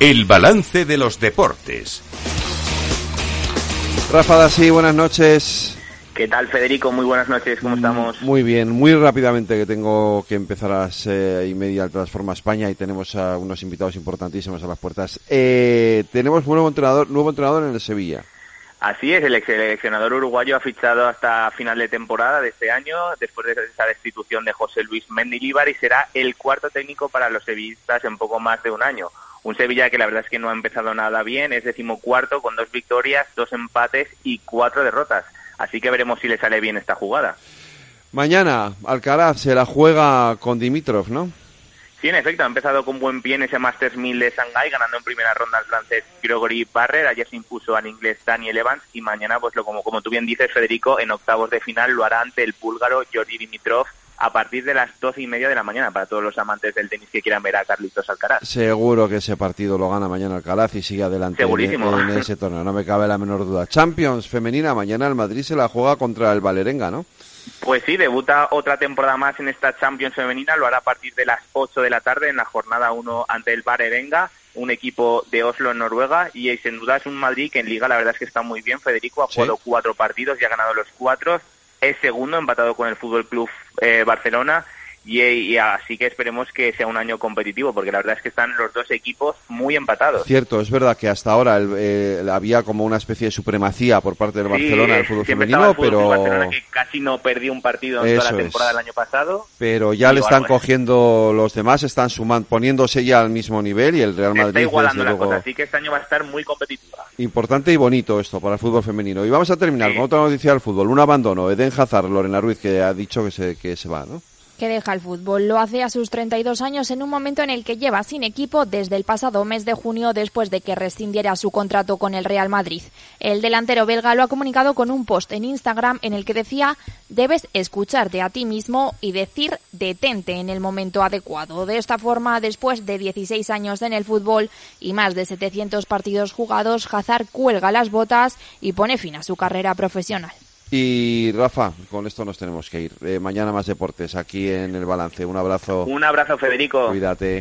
El balance de los deportes. Rafa Dasi, buenas noches. ¿Qué tal, Federico? Muy buenas noches, ¿cómo estamos? Muy bien, muy rápidamente que tengo que empezar a las eh, y media al Transforma España y tenemos a unos invitados importantísimos a las puertas. Eh, tenemos nuevo entrenador, nuevo entrenador en el Sevilla. Así es, el seleccionador uruguayo ha fichado hasta final de temporada de este año, después de esa destitución de José Luis Mendilibar, y será el cuarto técnico para los sevillistas en poco más de un año. Un Sevilla que la verdad es que no ha empezado nada bien, es decimocuarto con dos victorias, dos empates y cuatro derrotas. Así que veremos si le sale bien esta jugada. Mañana Alcaraz se la juega con Dimitrov, ¿no? Sí, en efecto, ha empezado con buen pie en ese Masters 1000 de Shanghai, ganando en primera ronda al francés Gregory Barrer. Ayer se impuso al inglés Daniel Evans y mañana, pues lo como, como tú bien dices, Federico, en octavos de final lo hará ante el búlgaro Georgi Dimitrov a partir de las doce y media de la mañana para todos los amantes del tenis que quieran ver a Carlitos Alcaraz. Seguro que ese partido lo gana mañana Alcaraz y sigue adelante Segurísimo. En, en, ese torneo, no me cabe la menor duda. Champions femenina, mañana el Madrid se la juega contra el Valerenga, ¿no? Pues sí, debuta otra temporada más en esta Champions femenina, lo hará a partir de las 8 de la tarde en la jornada 1 ante el Valerenga, un equipo de Oslo en Noruega y sin duda es un Madrid que en liga la verdad es que está muy bien, Federico ha jugado Sí. cuatro partidos y ha ganado los cuatro, es segundo empatado con el Fútbol Club eh, Barcelona y, y así que esperemos que sea un año competitivo porque la verdad es que están los dos equipos muy empatados. Cierto, es verdad que hasta ahora el- eh, había como una especie de supremacía por parte del Sí, Barcelona del fútbol femenino, el Fútbol pero Barcelona que casi no perdió un partido en toda Eso la es. temporada del año pasado. pero ya le están bueno. cogiendo los demás, están sumando, poniéndose ya al mismo nivel y el Real Se está Madrid igualando la luego, cosa, así que este año va a estar muy competitiva. importante y bonito esto para el fútbol femenino. Y vamos a terminar Sí. con otra noticia del fútbol, un abandono, Eden Hazard, Lorena Ruiz que ha dicho que se que se va, ¿no? Que deja el fútbol. Lo hace a sus 32 años en un momento en el que lleva sin equipo desde el pasado mes de junio después de que rescindiera su contrato con el Real Madrid. El delantero belga lo ha comunicado con un post en Instagram en el que decía debes escucharte a ti mismo y decir detente en el momento adecuado. De esta forma, después de 16 años en el fútbol y más de 700 partidos jugados, Hazard cuelga las botas y pone fin a su carrera profesional. Y Rafa, con esto nos tenemos que ir. Eh, mañana más deportes aquí en el balance. Un abrazo. Un abrazo, Federico. Cuídate.